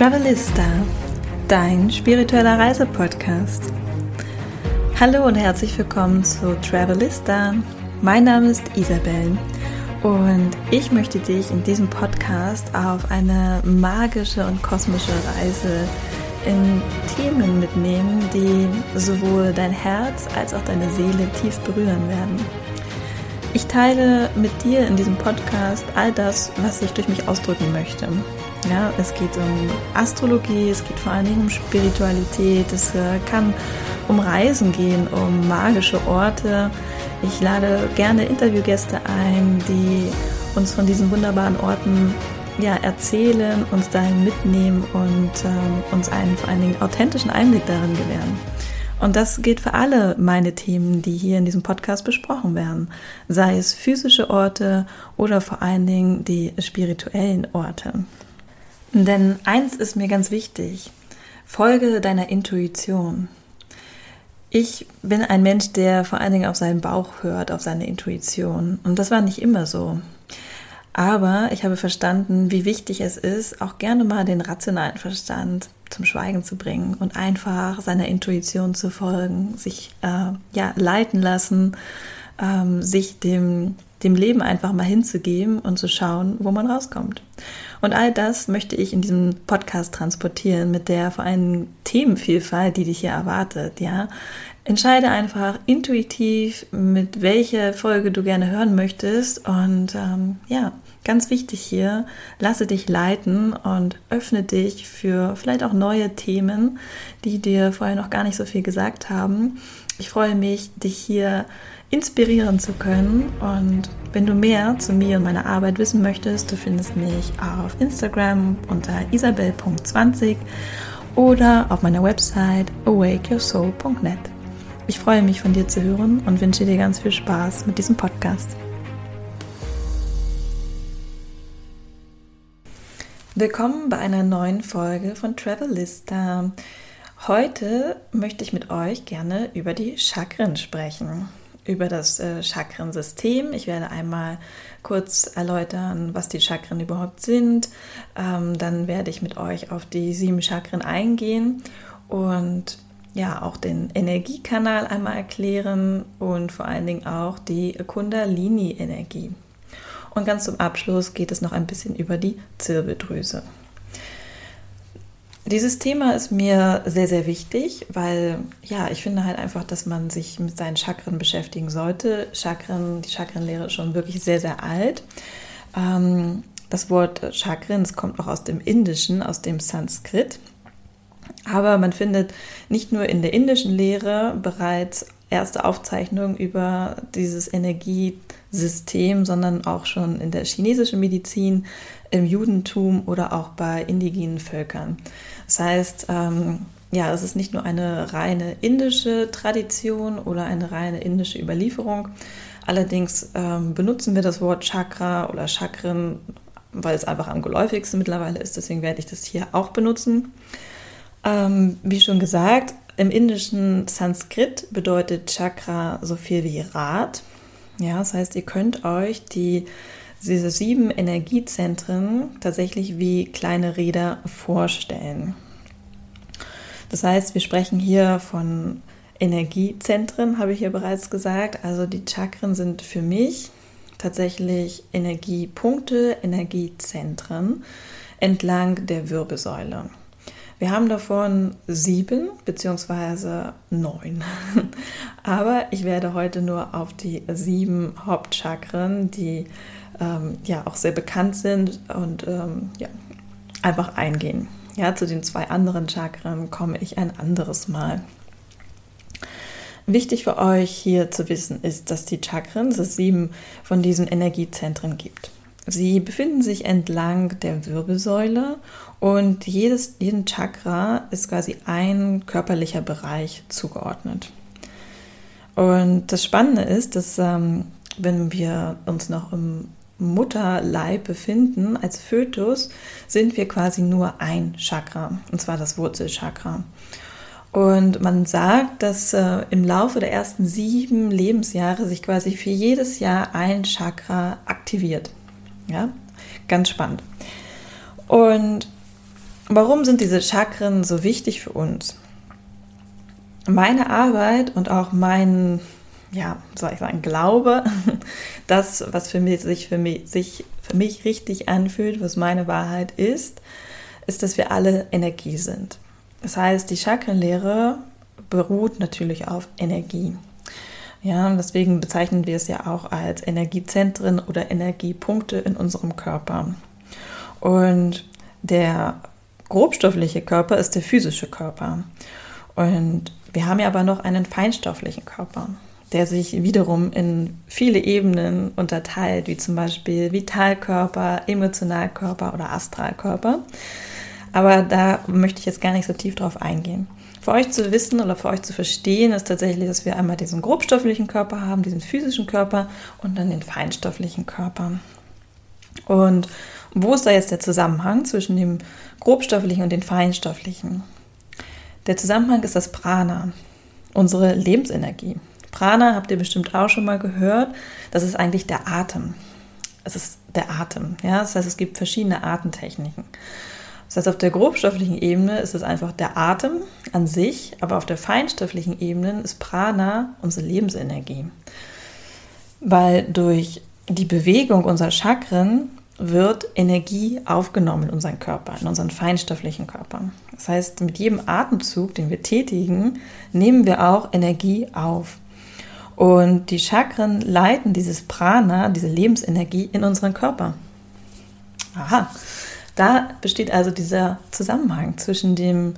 Travelista, dein spiritueller Reisepodcast. Hallo und herzlich willkommen zu Travelista. Mein Name ist Isabel und ich möchte dich in diesem Podcast auf eine magische und kosmische Reise in Themen mitnehmen, die sowohl dein Herz als auch deine Seele tief berühren werden. Ich teile mit dir in diesem Podcast all das, was ich durch mich ausdrücken möchte. Ja, es geht um Astrologie, es geht vor allen Dingen um Spiritualität, es äh, kann um Reisen gehen, um magische Orte. Ich lade gerne Interviewgäste ein, die uns von diesen wunderbaren Orten ja, erzählen, uns dahin mitnehmen und ähm, uns einen vor allen Dingen authentischen Einblick darin gewähren. Und das gilt für alle meine Themen, die hier in diesem Podcast besprochen werden, sei es physische Orte oder vor allen Dingen die spirituellen Orte. Denn eins ist mir ganz wichtig, folge deiner Intuition. Ich bin ein Mensch, der vor allen Dingen auf seinen Bauch hört, auf seine Intuition. Und das war nicht immer so. Aber ich habe verstanden, wie wichtig es ist, auch gerne mal den rationalen Verstand zum Schweigen zu bringen und einfach seiner Intuition zu folgen, sich äh, ja, leiten lassen, ähm, sich dem, dem Leben einfach mal hinzugeben und zu schauen, wo man rauskommt. Und all das möchte ich in diesem Podcast transportieren mit der vor allem Themenvielfalt, die dich hier erwartet, ja. Entscheide einfach intuitiv, mit welcher Folge du gerne hören möchtest. Und ähm, ja, ganz wichtig hier, lasse dich leiten und öffne dich für vielleicht auch neue Themen, die dir vorher noch gar nicht so viel gesagt haben. Ich freue mich, dich hier inspirieren zu können. Und wenn du mehr zu mir und meiner Arbeit wissen möchtest, du findest mich auf Instagram unter isabel.20 oder auf meiner Website awakeyoursoul.net. Ich freue mich von dir zu hören und wünsche dir ganz viel Spaß mit diesem Podcast. Willkommen bei einer neuen Folge von Travelista. Heute möchte ich mit euch gerne über die Chakren sprechen über das äh, Chakrensystem. Ich werde einmal kurz erläutern, was die Chakren überhaupt sind. Ähm, dann werde ich mit euch auf die sieben Chakren eingehen und ja auch den Energiekanal einmal erklären und vor allen Dingen auch die Kundalini-Energie. Und ganz zum Abschluss geht es noch ein bisschen über die Zirbeldrüse. Dieses Thema ist mir sehr, sehr wichtig, weil ja, ich finde halt einfach, dass man sich mit seinen Chakren beschäftigen sollte. Chakren, die Chakrenlehre ist schon wirklich sehr, sehr alt. Ähm, das Wort Chakren kommt auch aus dem Indischen, aus dem Sanskrit. Aber man findet nicht nur in der indischen Lehre bereits erste Aufzeichnungen über dieses Energiesystem, sondern auch schon in der chinesischen Medizin, im Judentum oder auch bei indigenen Völkern. Das heißt, ähm, ja, es ist nicht nur eine reine indische Tradition oder eine reine indische Überlieferung. Allerdings ähm, benutzen wir das Wort Chakra oder Chakren, weil es einfach am geläufigsten mittlerweile ist. Deswegen werde ich das hier auch benutzen. Ähm, wie schon gesagt, im indischen Sanskrit bedeutet Chakra so viel wie Rad. Ja, das heißt, ihr könnt euch die diese sieben Energiezentren tatsächlich wie kleine Räder vorstellen. Das heißt, wir sprechen hier von Energiezentren, habe ich hier bereits gesagt. Also die Chakren sind für mich tatsächlich Energiepunkte, Energiezentren entlang der Wirbelsäule. Wir haben davon sieben beziehungsweise neun. Aber ich werde heute nur auf die sieben Hauptchakren, die ähm, ja auch sehr bekannt sind und ähm, ja, einfach eingehen. Ja, zu den zwei anderen Chakren komme ich ein anderes Mal. Wichtig für euch hier zu wissen ist, dass die Chakren, es sieben von diesen Energiezentren gibt. Sie befinden sich entlang der Wirbelsäule und jedes, jeden Chakra ist quasi ein körperlicher Bereich zugeordnet. Und das Spannende ist, dass ähm, wenn wir uns noch im Mutterleib befinden, als Fötus, sind wir quasi nur ein Chakra, und zwar das Wurzelchakra. Und man sagt, dass äh, im Laufe der ersten sieben Lebensjahre sich quasi für jedes Jahr ein Chakra aktiviert. Ja, ganz spannend. Und warum sind diese Chakren so wichtig für uns? Meine Arbeit und auch mein, ja, soll ich sagen, Glaube, das, was für mich, sich, für mich, sich für mich richtig anfühlt, was meine Wahrheit ist, ist, dass wir alle Energie sind. Das heißt, die Chakrenlehre beruht natürlich auf Energie. Ja, deswegen bezeichnen wir es ja auch als Energiezentren oder Energiepunkte in unserem Körper. Und der grobstoffliche Körper ist der physische Körper. Und wir haben ja aber noch einen feinstofflichen Körper, der sich wiederum in viele Ebenen unterteilt, wie zum Beispiel Vitalkörper, Emotionalkörper oder Astralkörper. Aber da möchte ich jetzt gar nicht so tief drauf eingehen. Für euch zu wissen oder für euch zu verstehen ist tatsächlich, dass wir einmal diesen grobstofflichen Körper haben, diesen physischen Körper und dann den feinstofflichen Körper. Und wo ist da jetzt der Zusammenhang zwischen dem grobstofflichen und dem feinstofflichen? Der Zusammenhang ist das Prana, unsere Lebensenergie. Prana habt ihr bestimmt auch schon mal gehört. Das ist eigentlich der Atem. Es ist der Atem. Ja? Das heißt, es gibt verschiedene Atemtechniken. Das heißt, auf der grobstofflichen Ebene ist es einfach der Atem an sich, aber auf der feinstofflichen Ebene ist Prana unsere Lebensenergie. Weil durch die Bewegung unserer Chakren wird Energie aufgenommen in unseren Körper, in unseren feinstofflichen Körper. Das heißt, mit jedem Atemzug, den wir tätigen, nehmen wir auch Energie auf. Und die Chakren leiten dieses Prana, diese Lebensenergie in unseren Körper. Aha, da besteht also dieser Zusammenhang zwischen dem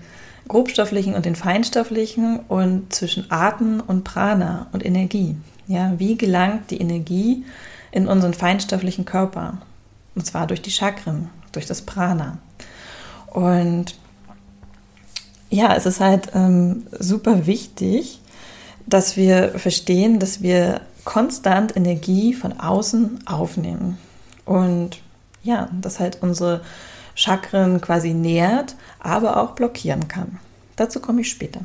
grobstofflichen und dem feinstofflichen und zwischen Atem und Prana und Energie. Ja, wie gelangt die Energie in unseren feinstofflichen Körper? Und zwar durch die Chakren, durch das Prana. Und ja, es ist halt ähm, super wichtig, dass wir verstehen, dass wir konstant Energie von außen aufnehmen. Und ja, das halt unsere Chakren quasi nährt, aber auch blockieren kann. Dazu komme ich später.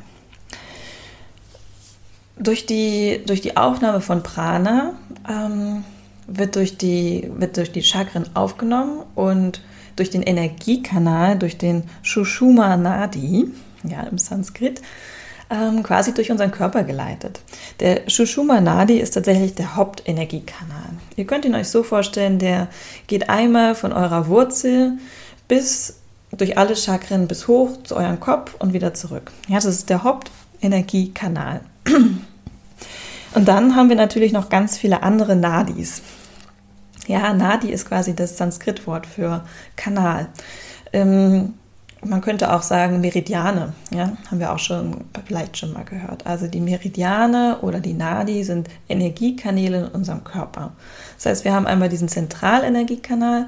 Durch die, durch die Aufnahme von Prana ähm, wird, durch die, wird durch die Chakren aufgenommen und durch den Energiekanal, durch den Shushuma Nadi, ja, im Sanskrit, ähm, quasi durch unseren Körper geleitet. Der Shushuma Nadi ist tatsächlich der Hauptenergiekanal. Ihr könnt ihn euch so vorstellen, der geht einmal von eurer Wurzel bis durch alle Chakren bis hoch zu eurem Kopf und wieder zurück. Ja, das ist der Hauptenergiekanal. Und dann haben wir natürlich noch ganz viele andere Nadis. Ja, Nadi ist quasi das Sanskritwort für Kanal. Ähm, man könnte auch sagen Meridiane, ja, haben wir auch schon vielleicht schon mal gehört. Also die Meridiane oder die Nadi sind Energiekanäle in unserem Körper. Das heißt, wir haben einmal diesen Zentralenergiekanal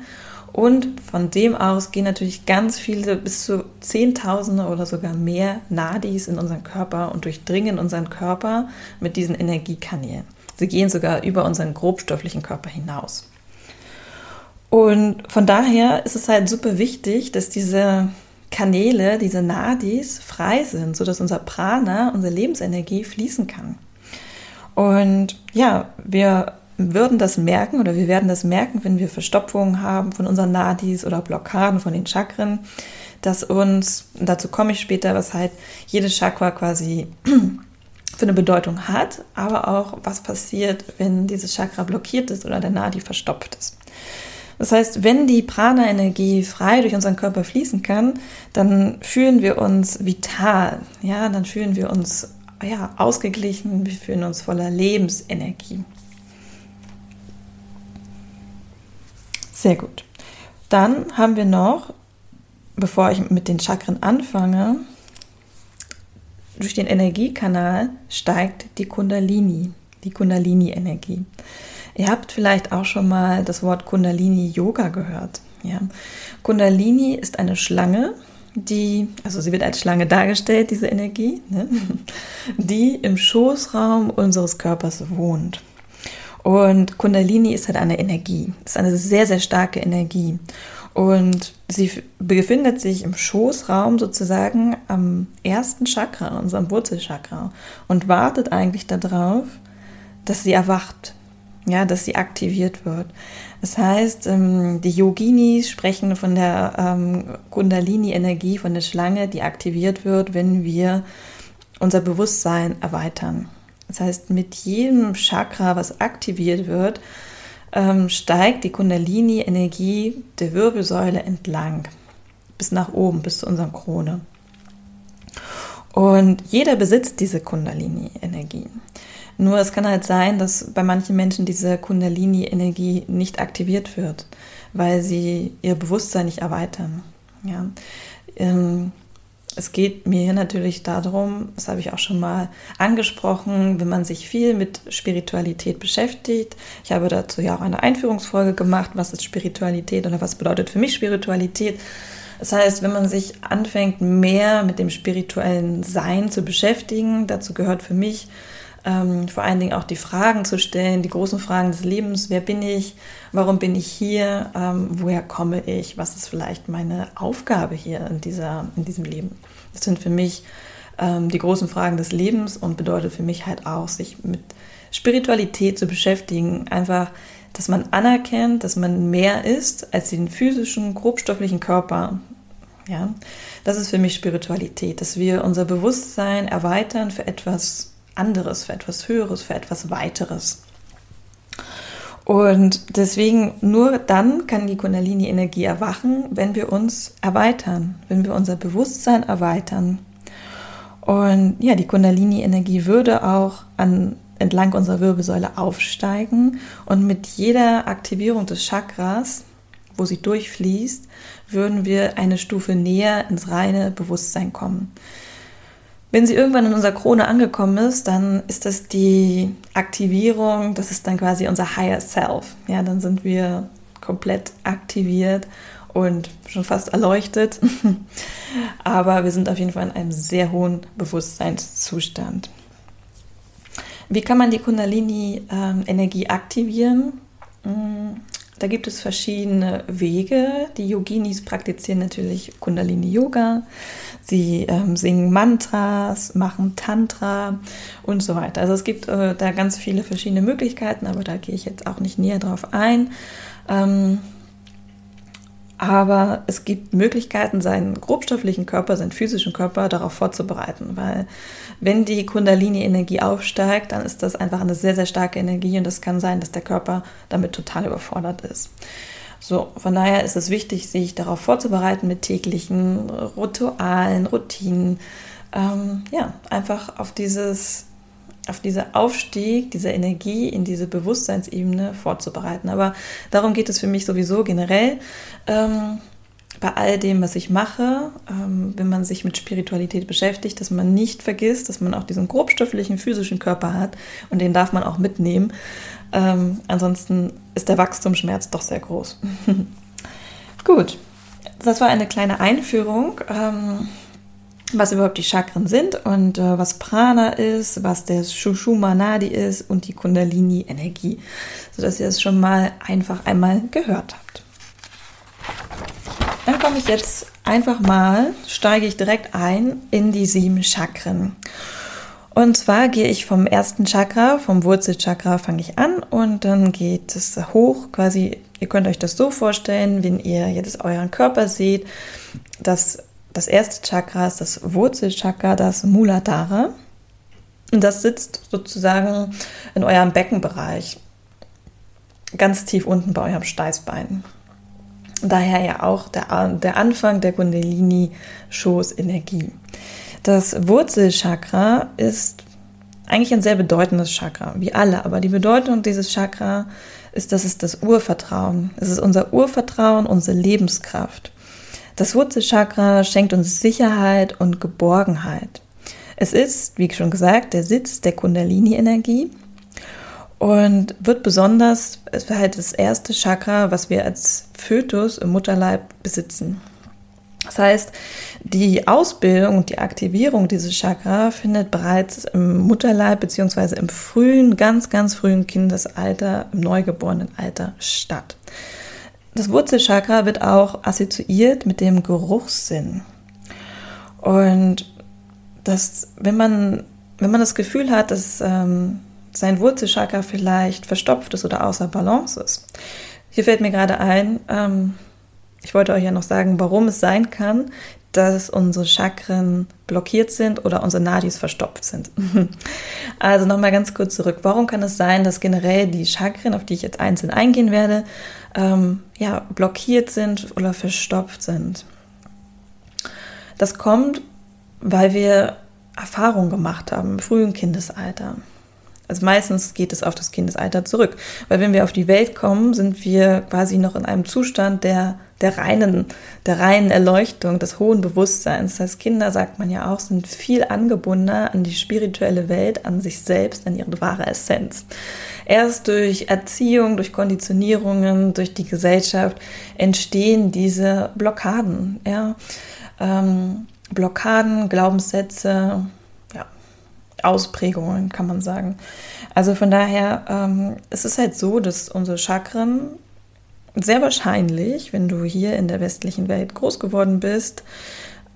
und von dem aus gehen natürlich ganz viele, bis zu Zehntausende oder sogar mehr Nadis in unseren Körper und durchdringen unseren Körper mit diesen Energiekanälen. Sie gehen sogar über unseren grobstofflichen Körper hinaus. Und von daher ist es halt super wichtig, dass diese Kanäle, diese Nadis frei sind, sodass unser Prana, unsere Lebensenergie fließen kann. Und ja, wir würden das merken oder wir werden das merken, wenn wir Verstopfungen haben von unseren Nadis oder Blockaden von den Chakren, dass uns, dazu komme ich später, was halt jedes Chakra quasi für eine Bedeutung hat, aber auch was passiert, wenn dieses Chakra blockiert ist oder der Nadi verstopft ist. Das heißt, wenn die Prana-Energie frei durch unseren Körper fließen kann, dann fühlen wir uns vital, ja, dann fühlen wir uns ja, ausgeglichen, wir fühlen uns voller Lebensenergie. Sehr gut. Dann haben wir noch, bevor ich mit den Chakren anfange, durch den Energiekanal steigt die Kundalini, die Kundalini-Energie. Ihr habt vielleicht auch schon mal das Wort Kundalini-Yoga gehört. Ja. Kundalini ist eine Schlange, die, also sie wird als Schlange dargestellt, diese Energie, ne, die im Schoßraum unseres Körpers wohnt. Und Kundalini ist halt eine Energie, ist eine sehr, sehr starke Energie. Und sie befindet sich im Schoßraum sozusagen am ersten Chakra, unserem Wurzelchakra, und wartet eigentlich darauf, dass sie erwacht. Ja, dass sie aktiviert wird. Das heißt, ähm, die Yoginis sprechen von der ähm, Kundalini-Energie, von der Schlange, die aktiviert wird, wenn wir unser Bewusstsein erweitern. Das heißt, mit jedem Chakra, was aktiviert wird, ähm, steigt die Kundalini-Energie der Wirbelsäule entlang, bis nach oben, bis zu unserer Krone. Und jeder besitzt diese Kundalini-Energie. Nur es kann halt sein, dass bei manchen Menschen diese Kundalini-Energie nicht aktiviert wird, weil sie ihr Bewusstsein nicht erweitern. Ja. Ähm, es geht mir hier natürlich darum, das habe ich auch schon mal angesprochen, wenn man sich viel mit Spiritualität beschäftigt. Ich habe dazu ja auch eine Einführungsfolge gemacht, was ist Spiritualität oder was bedeutet für mich Spiritualität. Das heißt, wenn man sich anfängt, mehr mit dem spirituellen Sein zu beschäftigen, dazu gehört für mich ähm, vor allen Dingen auch die Fragen zu stellen, die großen Fragen des Lebens. Wer bin ich? Warum bin ich hier? Ähm, woher komme ich? Was ist vielleicht meine Aufgabe hier in, dieser, in diesem Leben? Das sind für mich ähm, die großen Fragen des Lebens und bedeutet für mich halt auch, sich mit Spiritualität zu beschäftigen. Einfach, dass man anerkennt, dass man mehr ist als den physischen, grobstofflichen Körper. Ja, das ist für mich Spiritualität, dass wir unser Bewusstsein erweitern für etwas anderes, für etwas Höheres, für etwas Weiteres. Und deswegen nur dann kann die Kundalini-Energie erwachen, wenn wir uns erweitern, wenn wir unser Bewusstsein erweitern. Und ja, die Kundalini-Energie würde auch an, entlang unserer Wirbelsäule aufsteigen und mit jeder Aktivierung des Chakras, wo sie durchfließt, würden wir eine Stufe näher ins reine Bewusstsein kommen. Wenn sie irgendwann in unserer Krone angekommen ist, dann ist das die Aktivierung, das ist dann quasi unser Higher Self. Ja, dann sind wir komplett aktiviert und schon fast erleuchtet. Aber wir sind auf jeden Fall in einem sehr hohen Bewusstseinszustand. Wie kann man die Kundalini-Energie ähm, aktivieren? Da gibt es verschiedene Wege. Die Yoginis praktizieren natürlich Kundalini-Yoga. Sie ähm, singen Mantras, machen Tantra und so weiter. Also es gibt äh, da ganz viele verschiedene Möglichkeiten, aber da gehe ich jetzt auch nicht näher drauf ein. Ähm, aber es gibt Möglichkeiten, seinen grobstofflichen Körper, seinen physischen Körper darauf vorzubereiten, weil wenn die Kundalini-Energie aufsteigt, dann ist das einfach eine sehr, sehr starke Energie und es kann sein, dass der Körper damit total überfordert ist. So, von daher ist es wichtig, sich darauf vorzubereiten mit täglichen Ritualen, Routinen. Ähm, ja, einfach auf dieses, auf diesen Aufstieg, diese Energie in diese Bewusstseinsebene vorzubereiten. Aber darum geht es für mich sowieso generell. Ähm, bei all dem, was ich mache, ähm, wenn man sich mit Spiritualität beschäftigt, dass man nicht vergisst, dass man auch diesen grobstofflichen physischen Körper hat und den darf man auch mitnehmen. Ähm, ansonsten ist der Wachstumsschmerz doch sehr groß. Gut, das war eine kleine Einführung, ähm, was überhaupt die Chakren sind und äh, was Prana ist, was der Shushumanadi ist und die Kundalini-Energie, sodass ihr es schon mal einfach einmal gehört habt. Dann komme ich jetzt einfach mal, steige ich direkt ein in die sieben Chakren. Und zwar gehe ich vom ersten Chakra, vom Wurzelchakra fange ich an und dann geht es hoch, quasi, ihr könnt euch das so vorstellen, wenn ihr jetzt euren Körper seht, dass das erste Chakra ist das Wurzelchakra, das Muladhara. Und das sitzt sozusagen in eurem Beckenbereich, ganz tief unten bei eurem Steißbein. Daher ja auch der, der Anfang der Kundalini-Schoßenergie. Das Wurzelchakra ist eigentlich ein sehr bedeutendes Chakra, wie alle, aber die Bedeutung dieses Chakra ist, dass es das Urvertrauen. Es ist unser Urvertrauen, unsere Lebenskraft. Das Wurzelchakra schenkt uns Sicherheit und Geborgenheit. Es ist, wie schon gesagt, der Sitz der Kundalini-Energie und wird besonders, es ist halt das erste Chakra, was wir als Fötus im Mutterleib besitzen. Das heißt, die Ausbildung und die Aktivierung dieses Chakra findet bereits im Mutterleib bzw. im frühen, ganz, ganz frühen Kindesalter, im neugeborenen Alter statt. Das Wurzelchakra wird auch assoziiert mit dem Geruchssinn. Und das, wenn man, wenn man das Gefühl hat, dass, ähm, sein Wurzelchakra vielleicht verstopft ist oder außer Balance ist. Hier fällt mir gerade ein, ähm, ich wollte euch ja noch sagen, warum es sein kann, dass unsere Chakren blockiert sind oder unsere Nadis verstopft sind. also nochmal ganz kurz zurück. Warum kann es sein, dass generell die Chakren, auf die ich jetzt einzeln eingehen werde, ähm, ja, blockiert sind oder verstopft sind? Das kommt, weil wir Erfahrungen gemacht haben im frühen Kindesalter. Also meistens geht es auf das Kindesalter zurück, weil wenn wir auf die Welt kommen, sind wir quasi noch in einem Zustand der, der reinen, der reinen Erleuchtung, des hohen Bewusstseins. Das heißt, Kinder, sagt man ja auch, sind viel angebundener an die spirituelle Welt, an sich selbst, an ihre wahre Essenz. Erst durch Erziehung, durch Konditionierungen, durch die Gesellschaft entstehen diese Blockaden. Ja? Ähm, Blockaden, Glaubenssätze, Ausprägungen, kann man sagen. Also von daher, ähm, es ist halt so, dass unsere Chakren sehr wahrscheinlich, wenn du hier in der westlichen Welt groß geworden bist,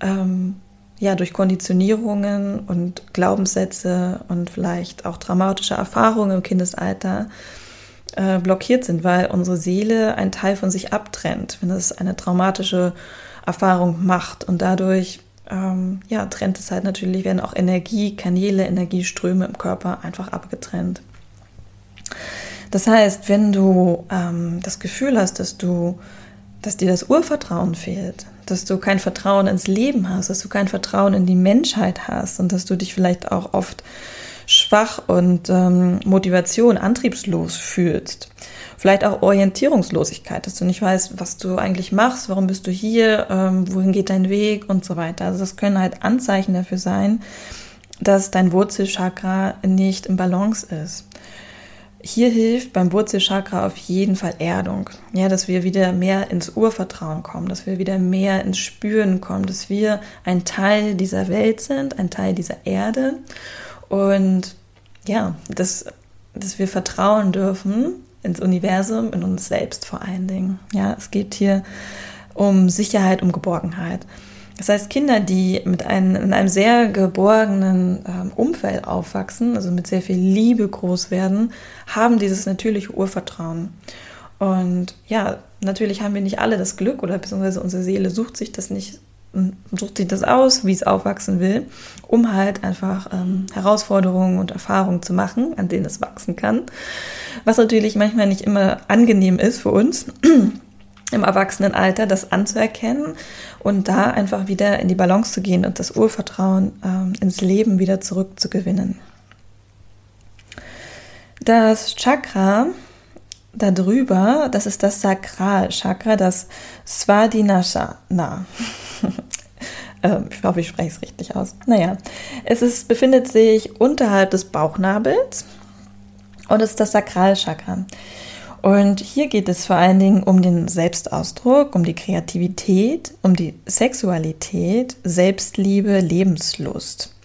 ähm, ja, durch Konditionierungen und Glaubenssätze und vielleicht auch traumatische Erfahrungen im Kindesalter äh, blockiert sind, weil unsere Seele einen Teil von sich abtrennt, wenn es eine traumatische Erfahrung macht und dadurch ähm, ja, trennt es halt natürlich, werden auch Energiekanäle, Energieströme im Körper einfach abgetrennt. Das heißt, wenn du ähm, das Gefühl hast, dass du, dass dir das Urvertrauen fehlt, dass du kein Vertrauen ins Leben hast, dass du kein Vertrauen in die Menschheit hast und dass du dich vielleicht auch oft schwach und ähm, Motivation, antriebslos fühlst, Vielleicht auch Orientierungslosigkeit, dass du nicht weißt, was du eigentlich machst, warum bist du hier, ähm, wohin geht dein Weg und so weiter. Also das können halt Anzeichen dafür sein, dass dein Wurzelchakra nicht im Balance ist. Hier hilft beim Wurzelchakra auf jeden Fall Erdung. Ja, dass wir wieder mehr ins Urvertrauen kommen, dass wir wieder mehr ins Spüren kommen, dass wir ein Teil dieser Welt sind, ein Teil dieser Erde und ja, dass, dass wir vertrauen dürfen, ins Universum, in uns selbst vor allen Dingen. Ja, es geht hier um Sicherheit, um Geborgenheit. Das heißt, Kinder, die mit einem, in einem sehr geborgenen ähm, Umfeld aufwachsen, also mit sehr viel Liebe groß werden, haben dieses natürliche Urvertrauen. Und ja, natürlich haben wir nicht alle das Glück oder beziehungsweise unsere Seele sucht sich das nicht sucht sich das aus, wie es aufwachsen will, um halt einfach ähm, Herausforderungen und Erfahrungen zu machen, an denen es wachsen kann. Was natürlich manchmal nicht immer angenehm ist für uns im Erwachsenenalter, das anzuerkennen und da einfach wieder in die Balance zu gehen und das Urvertrauen ähm, ins Leben wieder zurückzugewinnen. Das Chakra darüber, das ist das Sakralchakra, das Svadhinashana. Ähm, ich hoffe, ich spreche es richtig aus. Naja, es ist, befindet sich unterhalb des Bauchnabels und ist das Sakralchakra. Und hier geht es vor allen Dingen um den Selbstausdruck, um die Kreativität, um die Sexualität, Selbstliebe, Lebenslust.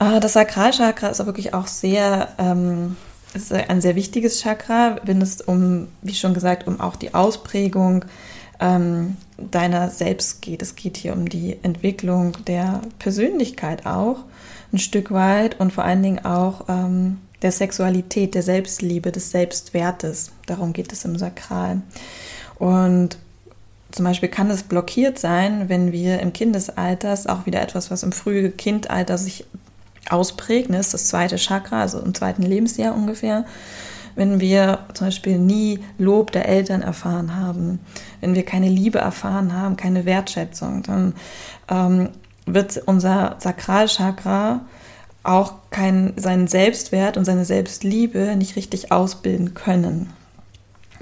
Äh, das Sakralchakra ist wirklich auch sehr ähm, ist ein sehr wichtiges Chakra, wenn es um, wie schon gesagt, um auch die Ausprägung ähm, deiner selbst geht. Es geht hier um die Entwicklung der Persönlichkeit auch ein Stück weit und vor allen Dingen auch ähm, der Sexualität, der Selbstliebe, des Selbstwertes. Darum geht es im Sakral. Und zum Beispiel kann es blockiert sein, wenn wir im Kindesalter, auch wieder etwas, was im frühen Kindalter sich ausprägt, ne, ist das zweite Chakra, also im zweiten Lebensjahr ungefähr, wenn wir zum Beispiel nie Lob der Eltern erfahren haben, wenn wir keine Liebe erfahren haben, keine Wertschätzung, dann ähm, wird unser Sakralchakra auch kein, seinen Selbstwert und seine Selbstliebe nicht richtig ausbilden können.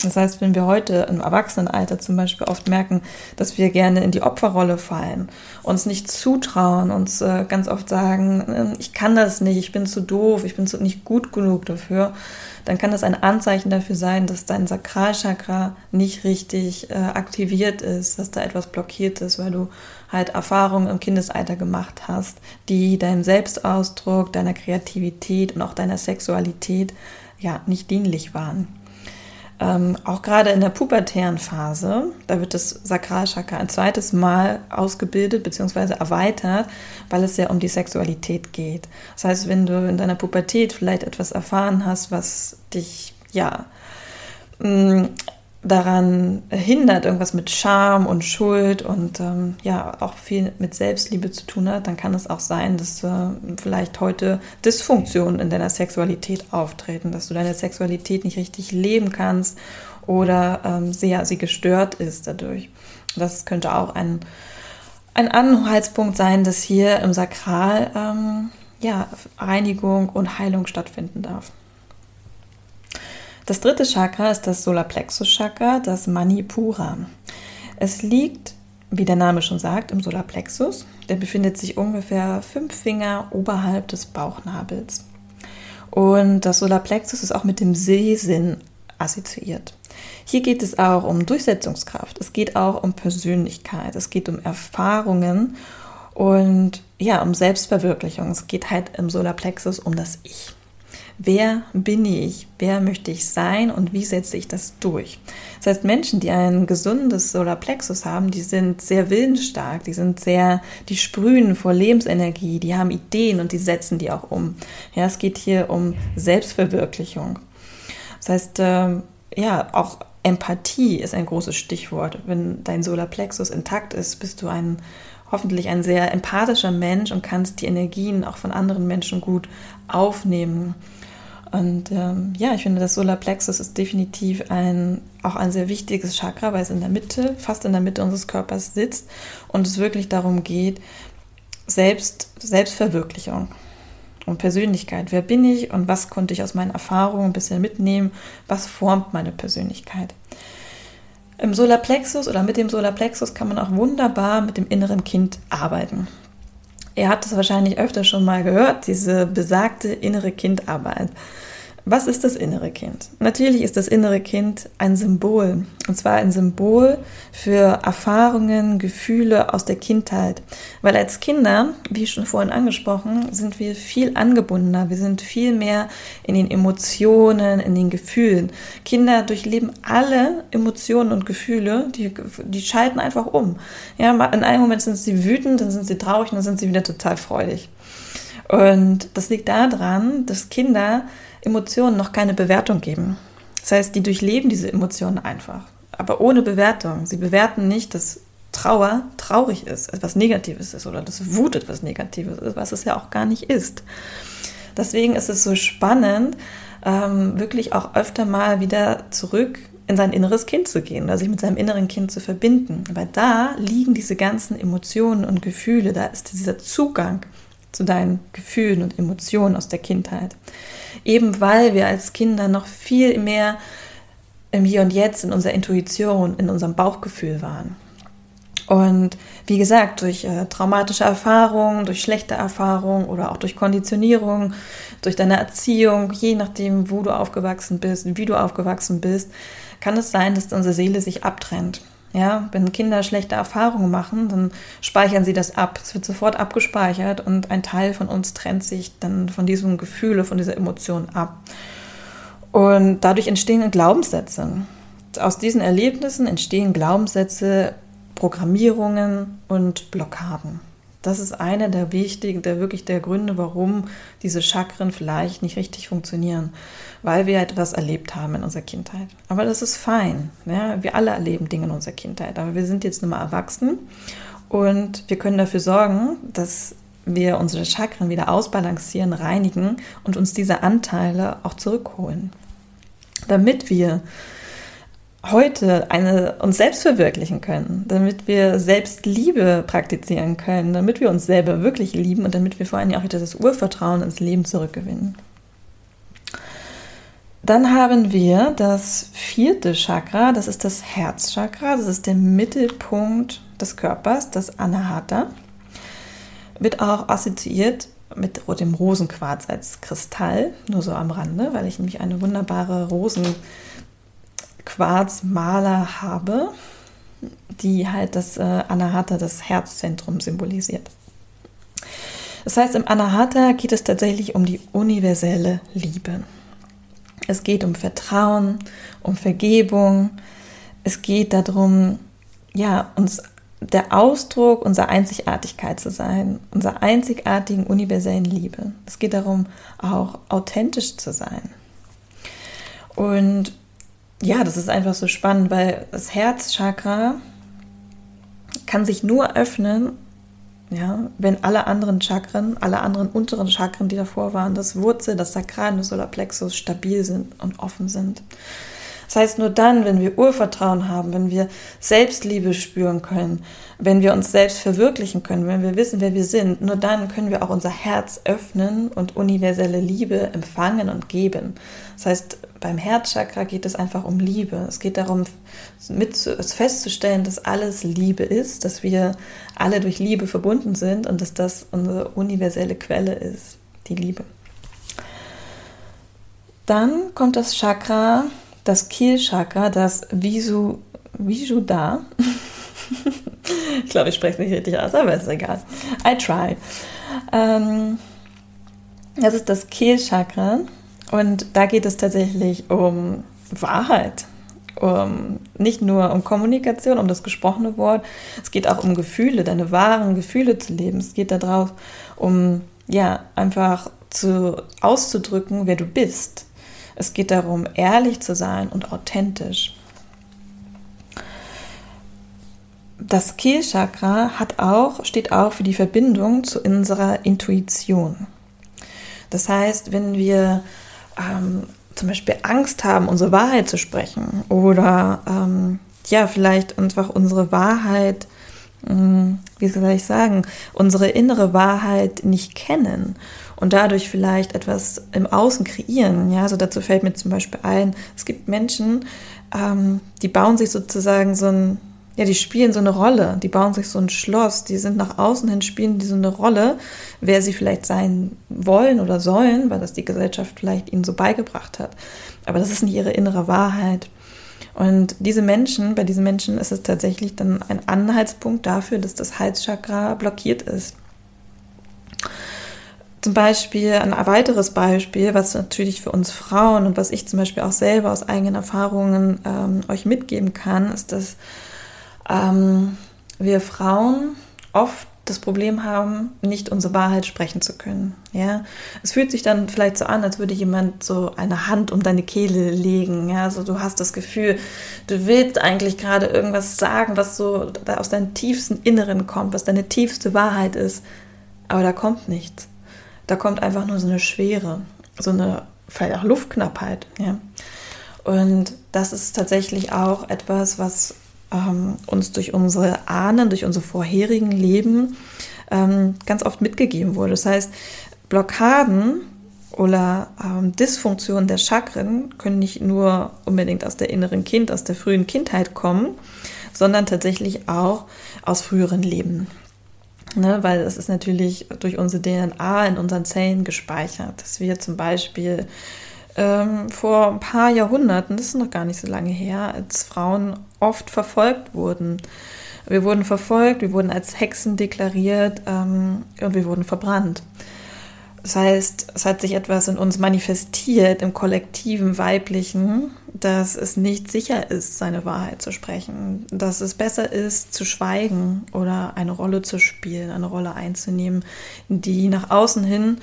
Das heißt, wenn wir heute im Erwachsenenalter zum Beispiel oft merken, dass wir gerne in die Opferrolle fallen, uns nicht zutrauen, uns äh, ganz oft sagen, äh, ich kann das nicht, ich bin zu doof, ich bin zu, nicht gut genug dafür, dann kann das ein Anzeichen dafür sein, dass dein Sakralchakra nicht richtig äh, aktiviert ist, dass da etwas blockiert ist, weil du halt Erfahrungen im Kindesalter gemacht hast, die deinem Selbstausdruck, deiner Kreativität und auch deiner Sexualität ja nicht dienlich waren. Ähm, auch gerade in der pubertären Phase, da wird das Sakralchakra ein zweites Mal ausgebildet bzw. erweitert, weil es ja um die Sexualität geht. Das heißt, wenn du in deiner Pubertät vielleicht etwas erfahren hast, was dich ja mm, daran hindert, irgendwas mit Scham und Schuld und ähm, ja auch viel mit Selbstliebe zu tun hat, dann kann es auch sein, dass äh, vielleicht heute Dysfunktionen in deiner Sexualität auftreten, dass du deine Sexualität nicht richtig leben kannst oder ähm, sehr sie gestört ist dadurch. Das könnte auch ein, ein Anhaltspunkt sein, dass hier im Sakral ähm, ja, Reinigung und Heilung stattfinden darf. Das dritte Chakra ist das Solarplexus Chakra, das Manipura. Es liegt, wie der Name schon sagt, im Solarplexus. Der befindet sich ungefähr fünf Finger oberhalb des Bauchnabels. Und das Solarplexus ist auch mit dem Sehsinn assoziiert. Hier geht es auch um Durchsetzungskraft, es geht auch um Persönlichkeit, es geht um Erfahrungen und ja, um Selbstverwirklichung. Es geht halt im Solarplexus um das Ich. Wer bin ich? Wer möchte ich sein und wie setze ich das durch? Das heißt, Menschen, die ein gesundes Solarplexus haben, die sind sehr willensstark, die sind sehr, die sprühen vor Lebensenergie, die haben Ideen und die setzen die auch um. Ja, es geht hier um Selbstverwirklichung. Das heißt, äh, ja, auch Empathie ist ein großes Stichwort. Wenn dein Solarplexus intakt ist, bist du ein hoffentlich ein sehr empathischer Mensch und kannst die Energien auch von anderen Menschen gut aufnehmen. Und ähm, ja, ich finde, das Solarplexus ist definitiv ein, auch ein sehr wichtiges Chakra, weil es in der Mitte, fast in der Mitte unseres Körpers sitzt und es wirklich darum geht, Selbst, Selbstverwirklichung und Persönlichkeit. Wer bin ich und was konnte ich aus meinen Erfahrungen ein bisschen mitnehmen? Was formt meine Persönlichkeit? Im Solarplexus oder mit dem Solarplexus kann man auch wunderbar mit dem inneren Kind arbeiten. Ihr habt es wahrscheinlich öfter schon mal gehört, diese besagte innere Kindarbeit. Was ist das innere Kind? Natürlich ist das innere Kind ein Symbol. Und zwar ein Symbol für Erfahrungen, Gefühle aus der Kindheit. Weil als Kinder, wie schon vorhin angesprochen, sind wir viel angebundener. Wir sind viel mehr in den Emotionen, in den Gefühlen. Kinder durchleben alle Emotionen und Gefühle, die, die schalten einfach um. Ja, in einem Moment sind sie wütend, dann sind sie traurig dann sind sie wieder total freudig. Und das liegt daran, dass Kinder Emotionen noch keine Bewertung geben. Das heißt, die durchleben diese Emotionen einfach, aber ohne Bewertung. Sie bewerten nicht, dass Trauer traurig ist, etwas Negatives ist oder dass Wut etwas Negatives ist, was es ja auch gar nicht ist. Deswegen ist es so spannend, ähm, wirklich auch öfter mal wieder zurück in sein inneres Kind zu gehen oder sich mit seinem inneren Kind zu verbinden. Weil da liegen diese ganzen Emotionen und Gefühle, da ist dieser Zugang zu deinen Gefühlen und Emotionen aus der Kindheit. Eben weil wir als Kinder noch viel mehr im Hier und Jetzt, in unserer Intuition, in unserem Bauchgefühl waren. Und wie gesagt, durch äh, traumatische Erfahrungen, durch schlechte Erfahrungen oder auch durch Konditionierung, durch deine Erziehung, je nachdem, wo du aufgewachsen bist, wie du aufgewachsen bist, kann es sein, dass unsere Seele sich abtrennt. Ja, wenn Kinder schlechte Erfahrungen machen, dann speichern sie das ab. Es wird sofort abgespeichert und ein Teil von uns trennt sich dann von diesem Gefühl, von dieser Emotion ab. Und dadurch entstehen Glaubenssätze. Aus diesen Erlebnissen entstehen Glaubenssätze, Programmierungen und Blockaden. Das ist einer der wichtigen, der wirklich der Gründe, warum diese Chakren vielleicht nicht richtig funktionieren, weil wir etwas erlebt haben in unserer Kindheit. Aber das ist fein. Ja? Wir alle erleben Dinge in unserer Kindheit, aber wir sind jetzt nun mal erwachsen und wir können dafür sorgen, dass wir unsere Chakren wieder ausbalancieren, reinigen und uns diese Anteile auch zurückholen, damit wir heute eine, uns selbst verwirklichen können, damit wir Selbstliebe praktizieren können, damit wir uns selber wirklich lieben und damit wir vor allem auch wieder das Urvertrauen ins Leben zurückgewinnen. Dann haben wir das vierte Chakra, das ist das Herzchakra, das ist der Mittelpunkt des Körpers, das Anahata. Wird auch assoziiert mit dem Rosenquarz als Kristall, nur so am Rande, weil ich nämlich eine wunderbare Rosen Quarzmaler habe, die halt das äh, Anahata, das Herzzentrum symbolisiert. Das heißt, im Anahata geht es tatsächlich um die universelle Liebe. Es geht um Vertrauen, um Vergebung. Es geht darum, ja, uns der Ausdruck unserer Einzigartigkeit zu sein, unserer einzigartigen universellen Liebe. Es geht darum, auch authentisch zu sein. Und ja, das ist einfach so spannend, weil das Herzchakra kann sich nur öffnen, ja, wenn alle anderen Chakren, alle anderen unteren Chakren, die davor waren, das Wurzel, das Sakral und das Solarplexus stabil sind und offen sind. Das heißt, nur dann, wenn wir Urvertrauen haben, wenn wir Selbstliebe spüren können, wenn wir uns selbst verwirklichen können, wenn wir wissen, wer wir sind, nur dann können wir auch unser Herz öffnen und universelle Liebe empfangen und geben. Das heißt, beim Herzchakra geht es einfach um Liebe. Es geht darum, mit festzustellen, dass alles Liebe ist, dass wir alle durch Liebe verbunden sind und dass das unsere universelle Quelle ist, die Liebe. Dann kommt das Chakra das Kehlchakra, das Visu, Visuddha. ich glaube, ich spreche es nicht richtig aus, aber ist egal. I try. Ähm, das ist das Kehlchakra und da geht es tatsächlich um Wahrheit. Um, nicht nur um Kommunikation, um das gesprochene Wort, es geht auch um Gefühle, deine wahren Gefühle zu leben. Es geht darauf, um ja, einfach zu, auszudrücken, wer du bist. Es geht darum, ehrlich zu sein und authentisch. Das Kehlchakra hat auch, steht auch für die Verbindung zu unserer Intuition. Das heißt, wenn wir ähm, zum Beispiel Angst haben, unsere Wahrheit zu sprechen oder ähm, ja, vielleicht einfach unsere Wahrheit, mh, hm, wie soll ich sagen, unsere innere Wahrheit nicht kennen und dadurch vielleicht etwas im Außen kreieren. Ja, also dazu fällt mir zum Beispiel ein, es gibt Menschen, ähm, die bauen sich sozusagen so ein, ja, die spielen so eine Rolle, die bauen sich so ein Schloss, die sind nach außen hin, spielen die so eine Rolle, wer sie vielleicht sein wollen oder sollen, weil das die Gesellschaft vielleicht ihnen so beigebracht hat. Aber das ist nicht ihre innere Wahrheit. Und diese Menschen, bei diesen Menschen ist es tatsächlich dann ein Anhaltspunkt dafür, dass das Halschakra blockiert ist. Zum Beispiel ein weiteres Beispiel, was natürlich für uns Frauen und was ich zum Beispiel auch selber aus eigenen Erfahrungen ähm, euch mitgeben kann, ist, dass ähm, wir Frauen oft das Problem haben, nicht unsere Wahrheit sprechen zu können. Ja, es fühlt sich dann vielleicht so an, als würde jemand so eine Hand um deine Kehle legen. Ja, also du hast das Gefühl, du willst eigentlich gerade irgendwas sagen, was so aus deinem tiefsten Inneren kommt, was deine tiefste Wahrheit ist, aber da kommt nichts. Da kommt einfach nur so eine Schwere, so eine vielleicht auch Luftknappheit. Ja? Und das ist tatsächlich auch etwas, was ähm, uns durch unsere Ahnen, durch unsere vorherigen Leben ähm, ganz oft mitgegeben wurde. Das heißt, Blockaden oder ähm, Dysfunktionen der Chakren können nicht nur unbedingt aus der inneren Kind, aus der frühen Kindheit kommen, sondern tatsächlich auch aus früheren Leben. Ne, weil es ist natürlich durch unsere DNA in unseren Zellen gespeichert, dass wir zum Beispiel ähm, vor ein paar Jahrhunderten, das ist noch gar nicht so lange her, als Frauen oft verfolgt wurden. Wir wurden verfolgt, wir wurden als Hexen deklariert ähm, und wir wurden verbrannt. Das heißt, es hat sich etwas in uns manifestiert, im kollektiven Weiblichen, dass es nicht sicher ist, seine Wahrheit zu sprechen, dass es besser ist, zu schweigen oder eine Rolle zu spielen, eine Rolle einzunehmen, die nach außen hin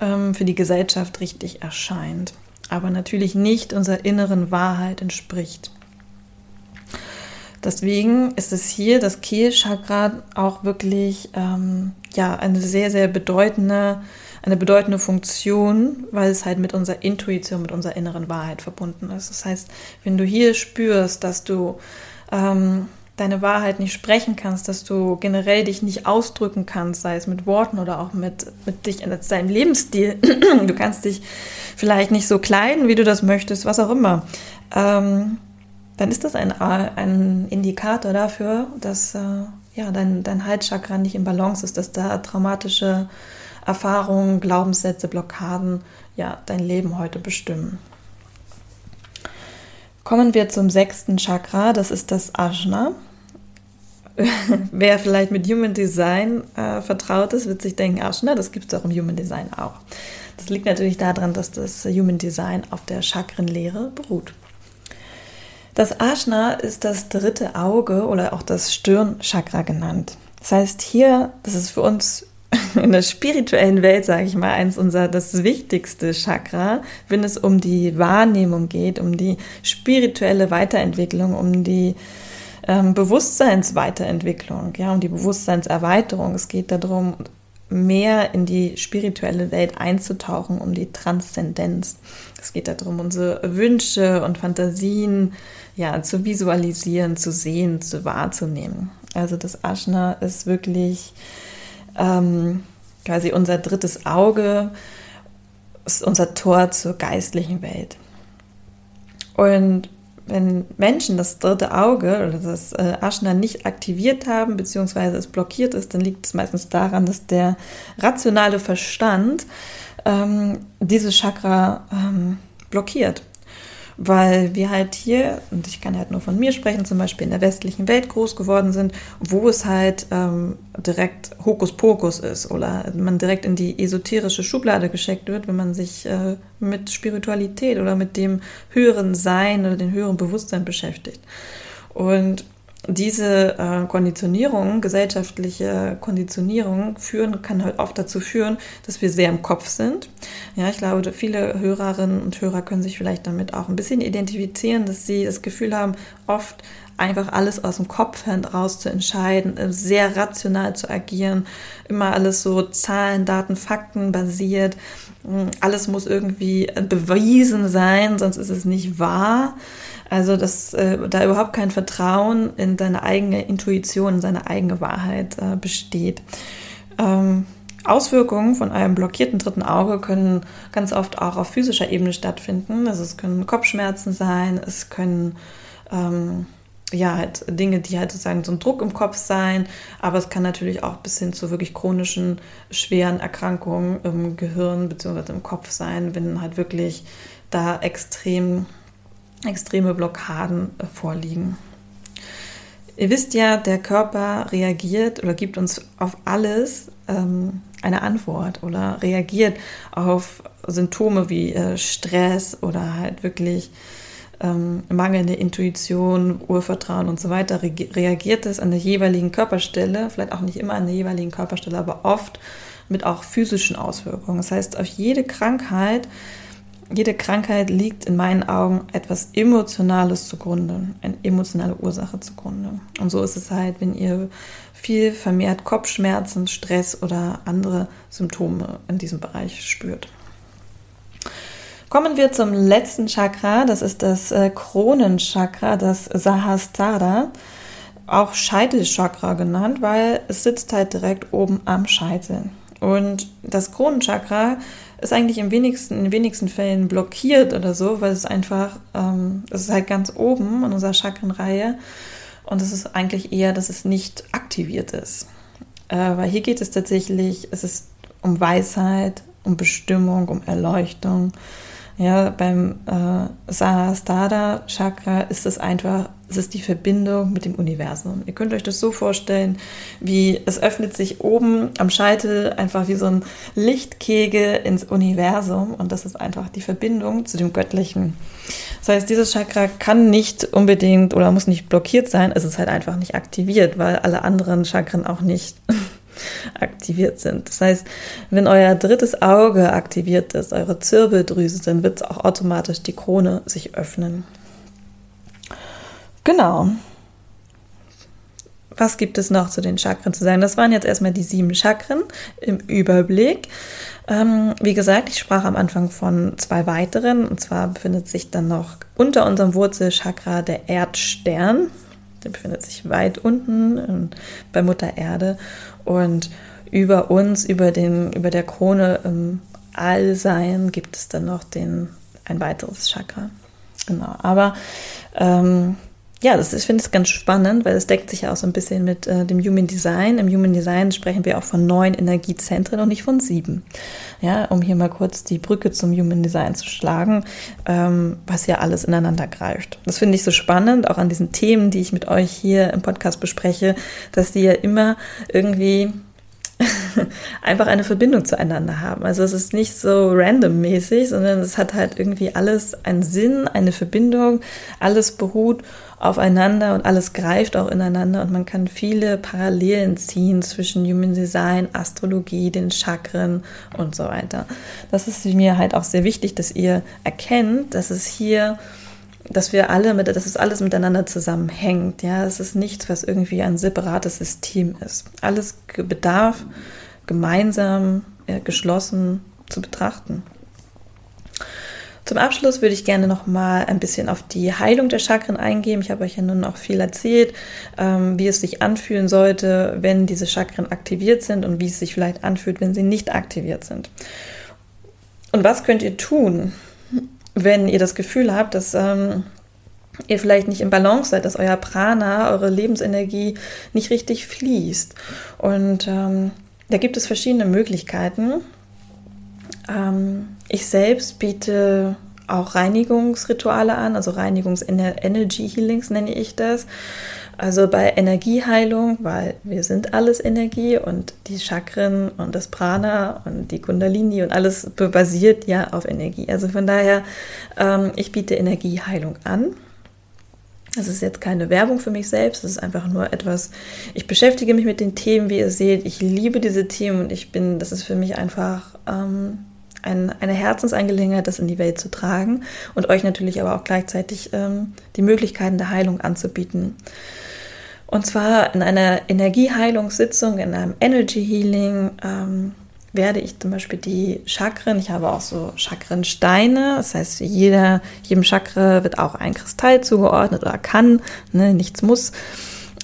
ähm, für die Gesellschaft richtig erscheint, aber natürlich nicht unserer inneren Wahrheit entspricht. Deswegen ist es hier das Kehlchakra auch wirklich ähm, ja, eine sehr, sehr bedeutende eine bedeutende Funktion, weil es halt mit unserer Intuition, mit unserer inneren Wahrheit verbunden ist. Das heißt, wenn du hier spürst, dass du ähm, deine Wahrheit nicht sprechen kannst, dass du generell dich nicht ausdrücken kannst, sei es mit Worten oder auch mit, mit dich in deinem Lebensstil. du kannst dich vielleicht nicht so kleiden, wie du das möchtest, was auch immer. Ähm, dann ist das ein, ein Indikator dafür, dass äh, ja, dein, dein Halschakra nicht im Balance ist, dass da traumatische Erfahrungen, Glaubenssätze, Blockaden ja dein Leben heute bestimmen. Kommen wir zum sechsten Chakra, das ist das Ajna. Wer vielleicht mit Human Design äh, vertraut ist, wird sich denken, Ajna, das gibt es auch im Human Design auch. Das liegt natürlich daran, dass das Human Design auf der Chakrenlehre beruht. Das Ashna ist das dritte Auge oder auch das Stirnchakra genannt. Das heißt, hier, das ist für uns in der spirituellen Welt, sage ich mal, eins unser das wichtigste Chakra, wenn es um die Wahrnehmung geht, um die spirituelle Weiterentwicklung, um die ähm, Bewusstseinsweiterentwicklung, ja, um die Bewusstseinserweiterung. Es geht darum, mehr in die spirituelle Welt einzutauchen, um die Transzendenz. Es geht darum, unsere Wünsche und Fantasien ja, zu visualisieren, zu sehen, zu wahrzunehmen. Also das Ashna ist wirklich ähm, quasi unser drittes Auge, ist unser Tor zur geistlichen Welt. Und wenn Menschen das dritte Auge oder das äh, Ashna nicht aktiviert haben, beziehungsweise es blockiert ist, dann liegt es meistens daran, dass der rationale Verstand ähm, dieses Chakra ähm, blockiert weil wir halt hier, und ich kann halt nur von mir sprechen, zum Beispiel in der westlichen Welt groß geworden sind, wo es halt ähm, direkt Hokuspokus ist oder man direkt in die esoterische Schublade geschickt wird, wenn man sich äh, mit Spiritualität oder mit dem höheren Sein oder dem höheren Bewusstsein beschäftigt. Und diese äh, Konditionierung, gesellschaftliche Konditionierung führen, kann halt oft dazu führen, dass wir sehr im Kopf sind. Ja, ich glaube, viele Hörerinnen und Hörer können sich vielleicht damit auch ein bisschen identifizieren, dass sie das Gefühl haben, oft einfach alles aus dem Kopf heraus zu entscheiden, äh, sehr rational zu agieren, immer alles so Zahlen, Daten, Fakten basiert. Hm, alles muss irgendwie bewiesen sein, sonst ist es nicht wahr. Also, dass äh, da überhaupt kein Vertrauen in deine eigene Intuition, in seine eigene Wahrheit äh, besteht. Ähm, Auswirkungen von einem blockierten dritten Auge können ganz oft auch auf physischer Ebene stattfinden. Also es können Kopfschmerzen sein, es können ähm, ja halt Dinge, die halt sozusagen so ein Druck im Kopf sein, aber es kann natürlich auch bis hin zu wirklich chronischen, schweren Erkrankungen im Gehirn bzw. im Kopf sein, wenn halt wirklich da extrem extreme Blockaden äh, vorliegen. Ihr wisst ja, der Körper reagiert oder gibt uns auf alles ähm, eine Antwort oder reagiert auf Symptome wie äh, Stress oder halt wirklich ähm, mangelnde Intuition, Urvertrauen und so weiter. Re reagiert es an der jeweiligen Körperstelle, vielleicht auch nicht immer an der jeweiligen Körperstelle, aber oft mit auch physischen Auswirkungen. Das heißt, auf jede Krankheit jede Krankheit liegt in meinen Augen etwas Emotionales zugrunde, eine emotionale Ursache zugrunde. Und so ist es halt, wenn ihr viel vermehrt Kopfschmerzen, Stress oder andere Symptome in diesem Bereich spürt. Kommen wir zum letzten Chakra, das ist das äh, Kronenchakra, das Sahasrara, auch Scheitelchakra genannt, weil es sitzt halt direkt oben am Scheitel. Und das Kronenchakra ist eigentlich im wenigsten, in den wenigsten Fällen blockiert oder so, weil es einfach, ähm, es ist halt ganz oben in unserer Chakrenreihe und es ist eigentlich eher, dass es nicht aktiviert ist. Äh, weil hier geht es tatsächlich, es ist um Weisheit, um Bestimmung, um Erleuchtung. Ja, beim äh, Sahasrara Chakra ist es einfach es ist die Verbindung mit dem Universum. Ihr könnt euch das so vorstellen, wie es öffnet sich oben am Scheitel einfach wie so ein Lichtkegel ins Universum und das ist einfach die Verbindung zu dem Göttlichen. Das heißt, dieses Chakra kann nicht unbedingt oder muss nicht blockiert sein, es ist halt einfach nicht aktiviert, weil alle anderen Chakren auch nicht aktiviert sind. Das heißt, wenn euer drittes Auge aktiviert ist, eure Zirbeldrüse, dann wird auch automatisch die Krone sich öffnen. Genau. Was gibt es noch zu den Chakren zu sagen? Das waren jetzt erstmal die sieben Chakren im Überblick. Ähm, wie gesagt, ich sprach am Anfang von zwei weiteren. Und zwar befindet sich dann noch unter unserem Wurzelchakra der Erdstern. Der befindet sich weit unten bei Mutter Erde. Und über uns, über, den, über der Krone im Allsein gibt es dann noch den, ein weiteres Chakra. Genau. Aber ähm, ja, das, ich finde es ganz spannend, weil es deckt sich ja auch so ein bisschen mit äh, dem Human Design. Im Human Design sprechen wir auch von neun Energiezentren und nicht von sieben. Ja, um hier mal kurz die Brücke zum Human Design zu schlagen, ähm, was ja alles ineinander greift. Das finde ich so spannend, auch an diesen Themen, die ich mit euch hier im Podcast bespreche, dass die ja immer irgendwie einfach eine Verbindung zueinander haben. Also es ist nicht so randommäßig, sondern es hat halt irgendwie alles einen Sinn, eine Verbindung, alles beruht aufeinander und alles greift auch ineinander und man kann viele Parallelen ziehen zwischen Human Design, Astrologie, den Chakren und so weiter. Das ist mir halt auch sehr wichtig, dass ihr erkennt, dass es hier dass wir alle mit, dass es alles miteinander zusammenhängt. Ja, es ist nichts, was irgendwie ein separates System ist. Alles bedarf gemeinsam, äh, geschlossen zu betrachten. Zum Abschluss würde ich gerne noch mal ein bisschen auf die Heilung der Chakren eingehen. Ich habe euch ja nun auch viel erzählt, ähm, wie es sich anfühlen sollte, wenn diese Chakren aktiviert sind und wie es sich vielleicht anfühlt, wenn sie nicht aktiviert sind. Und was könnt ihr tun, wenn ihr das Gefühl habt, dass ähm, ihr vielleicht nicht im Balance seid, dass euer Prana, eure Lebensenergie nicht richtig fließt. Und ähm, da gibt es verschiedene Möglichkeiten. Ähm, ich selbst biete auch Reinigungsrituale an, also Reinigungs-Energy-Healings nenne ich das. Also bei Energieheilung, weil wir sind alles Energie und die Chakren und das Prana und die Kundalini und alles basiert ja auf Energie. Also von daher, ähm, ich biete Energieheilung an. Das ist jetzt keine Werbung für mich selbst, das ist einfach nur etwas, ich beschäftige mich mit den Themen, wie ihr seht. Ich liebe diese Themen und ich bin, das ist für mich einfach ähm, ein, eine Herzensangelegenheit, das in die Welt zu tragen und euch natürlich aber auch gleichzeitig ähm, die Möglichkeiten der Heilung anzubieten. Und zwar in einer Energieheilungssitzung, in einem Energy Healing, ähm, werde ich zum Beispiel die Chakren, ich habe auch so Chakrensteine, das heißt, jeder, jedem Chakra wird auch ein Kristall zugeordnet oder kann, ne, nichts muss,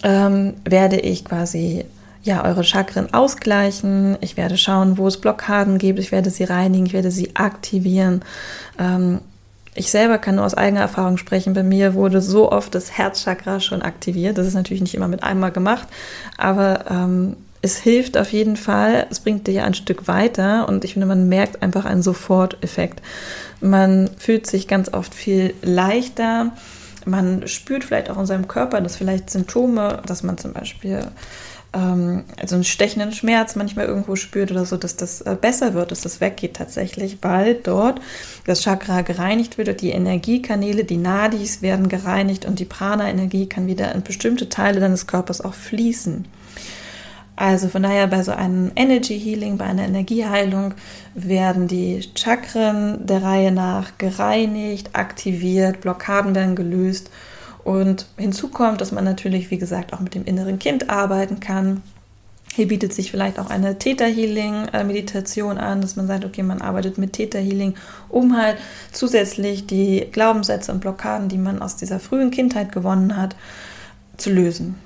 ähm, werde ich quasi ja, eure Chakren ausgleichen. Ich werde schauen, wo es Blockaden gibt. Ich werde sie reinigen, ich werde sie aktivieren. Ähm, ich selber kann nur aus eigener Erfahrung sprechen. Bei mir wurde so oft das Herzchakra schon aktiviert. Das ist natürlich nicht immer mit einmal gemacht, aber ähm, es hilft auf jeden Fall. Es bringt dich ein Stück weiter und ich finde, man merkt einfach einen Soforteffekt. Man fühlt sich ganz oft viel leichter. Man spürt vielleicht auch in seinem Körper, dass vielleicht Symptome, dass man zum Beispiel ähm, also einen stechenden Schmerz manchmal irgendwo spürt oder so, dass das äh, besser wird, dass das weggeht tatsächlich, weil dort das Chakra gereinigt wird und die Energiekanäle, die Nadis werden gereinigt und die Prana-Energie kann wieder in bestimmte Teile deines Körpers auch fließen. Also von daher bei so einem Energy Healing, bei einer Energieheilung werden die Chakren der Reihe nach gereinigt, aktiviert, Blockaden werden gelöst und hinzu kommt, dass man natürlich, wie gesagt, auch mit dem inneren Kind arbeiten kann. Hier bietet sich vielleicht auch eine Theta-Healing-Meditation an, dass man sagt, okay, man arbeitet mit Theta-Healing, um halt zusätzlich die Glaubenssätze und Blockaden, die man aus dieser frühen Kindheit gewonnen hat, zu lösen.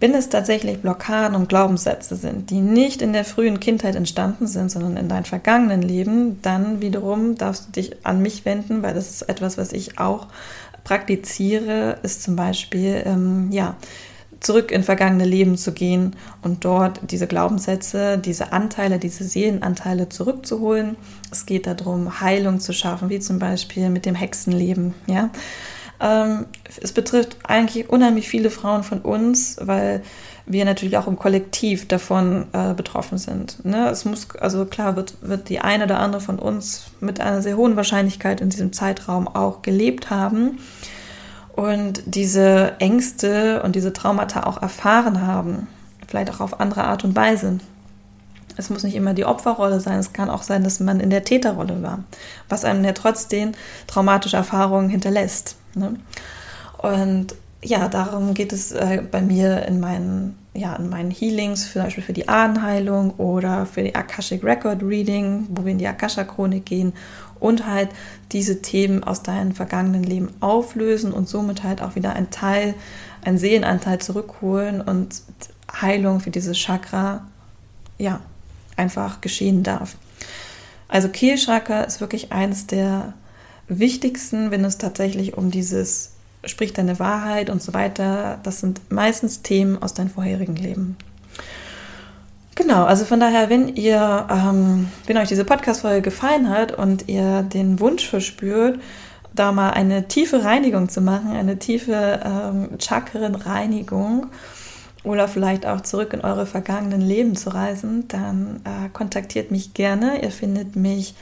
Wenn es tatsächlich Blockaden und Glaubenssätze sind, die nicht in der frühen Kindheit entstanden sind, sondern in deinem vergangenen Leben, dann wiederum darfst du dich an mich wenden, weil das ist etwas, was ich auch praktiziere, ist zum Beispiel, ähm, ja, zurück in vergangene Leben zu gehen und dort diese Glaubenssätze, diese Anteile, diese Seelenanteile zurückzuholen. Es geht darum, Heilung zu schaffen, wie zum Beispiel mit dem Hexenleben. Ja? Ähm, es betrifft eigentlich unheimlich viele Frauen von uns, weil wir natürlich auch im Kollektiv davon äh, betroffen sind. Ne? Es muss, also klar, wird, wird die eine oder andere von uns mit einer sehr hohen Wahrscheinlichkeit in diesem Zeitraum auch gelebt haben und diese Ängste und diese Traumata auch erfahren haben. Vielleicht auch auf andere Art und Weise. Es muss nicht immer die Opferrolle sein, es kann auch sein, dass man in der Täterrolle war, was einem ja trotzdem traumatische Erfahrungen hinterlässt. Ne? Und ja, darum geht es äh, bei mir in meinen, ja, in meinen Healings, zum Beispiel für die Ahnenheilung oder für die Akashic Record Reading, wo wir in die Akasha-Chronik gehen und halt diese Themen aus deinem vergangenen Leben auflösen und somit halt auch wieder ein Teil, ein Seelenanteil zurückholen und Heilung für dieses Chakra, ja, einfach geschehen darf. Also Kehlchakra ist wirklich eines der wichtigsten, wenn es tatsächlich um dieses sprich deine Wahrheit und so weiter. Das sind meistens Themen aus deinem vorherigen Leben. Genau, also von daher, wenn ihr, ähm, wenn euch diese Podcast-Folge gefallen hat und ihr den Wunsch verspürt, da mal eine tiefe Reinigung zu machen, eine tiefe ähm, Chakrenreinigung, oder vielleicht auch zurück in eure vergangenen Leben zu reisen, dann äh, kontaktiert mich gerne. Ihr findet mich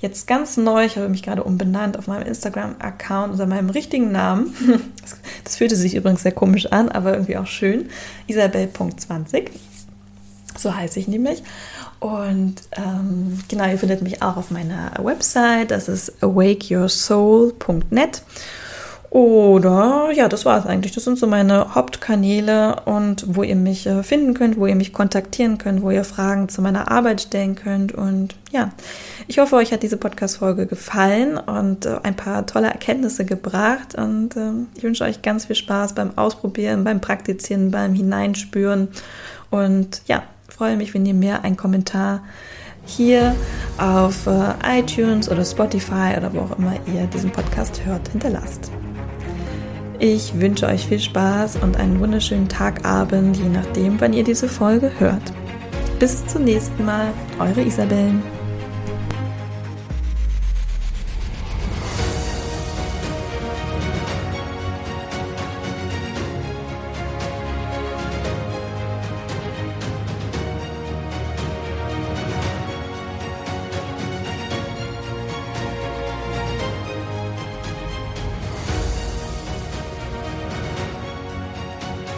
jetzt ganz neu, ich habe mich gerade umbenannt auf meinem Instagram-Account unter meinem richtigen Namen. Das, fühlte sich übrigens sehr komisch an, aber irgendwie auch schön. Isabel.20. So heiße ich nämlich. Und ähm, genau, ihr findet mich auch auf meiner Website. Das ist awakeyoursoul.net. Oder ja, das war es eigentlich. Das sind so meine Hauptkanäle und wo ihr mich äh, finden könnt, wo ihr mich kontaktieren könnt, wo ihr Fragen zu meiner Arbeit stellen könnt. Und ja, ich hoffe, euch hat diese Podcast-Folge gefallen und äh, ein paar tolle Erkenntnisse gebracht. Und äh, ich wünsche euch ganz viel Spaß beim Ausprobieren, beim Praktizieren, beim Hineinspüren. Und ja, freue mich, wenn ihr mir einen Kommentar hier auf äh, iTunes oder Spotify oder wo auch immer ihr diesen Podcast hört, hinterlasst. Ich wünsche euch viel Spaß und einen wunderschönen Tagabend, je nachdem, wann ihr diese Folge hört. Bis zum nächsten Mal, eure Isabellen.